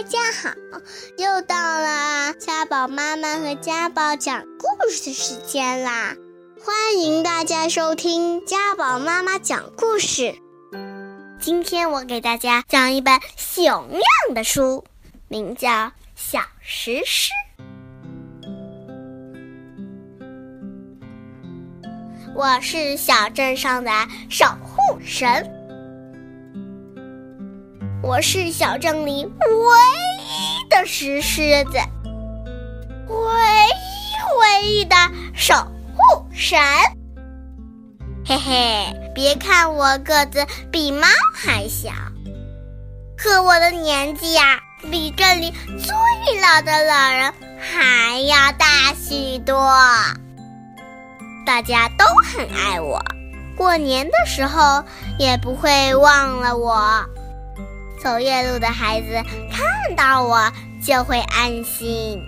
大家好，又到了家宝妈妈和家宝讲故事的时间啦！欢迎大家收听家宝妈妈讲故事。今天我给大家讲一本熊样的书，名叫《小石狮》。我是小镇上的守护神。我是小镇里唯一的石狮子，唯一唯一的守护神。嘿嘿，别看我个子比猫还小，可我的年纪呀，比这里最老的老人还要大许多。大家都很爱我，过年的时候也不会忘了我。走夜路的孩子看到我就会安心，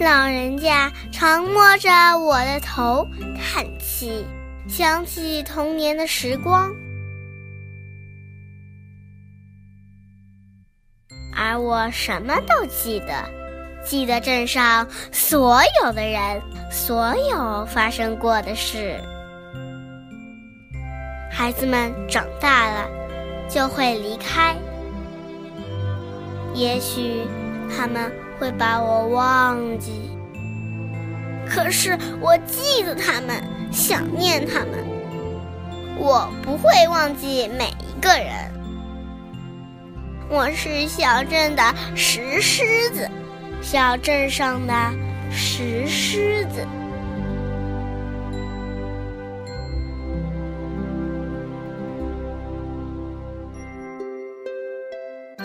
老人家常摸着我的头叹气，想起童年的时光。而我什么都记得，记得镇上所有的人，所有发生过的事。孩子们长大了，就会离开。也许他们会把我忘记，可是我记得他们，想念他们。我不会忘记每一个人。我是小镇的石狮子，小镇上的石狮子。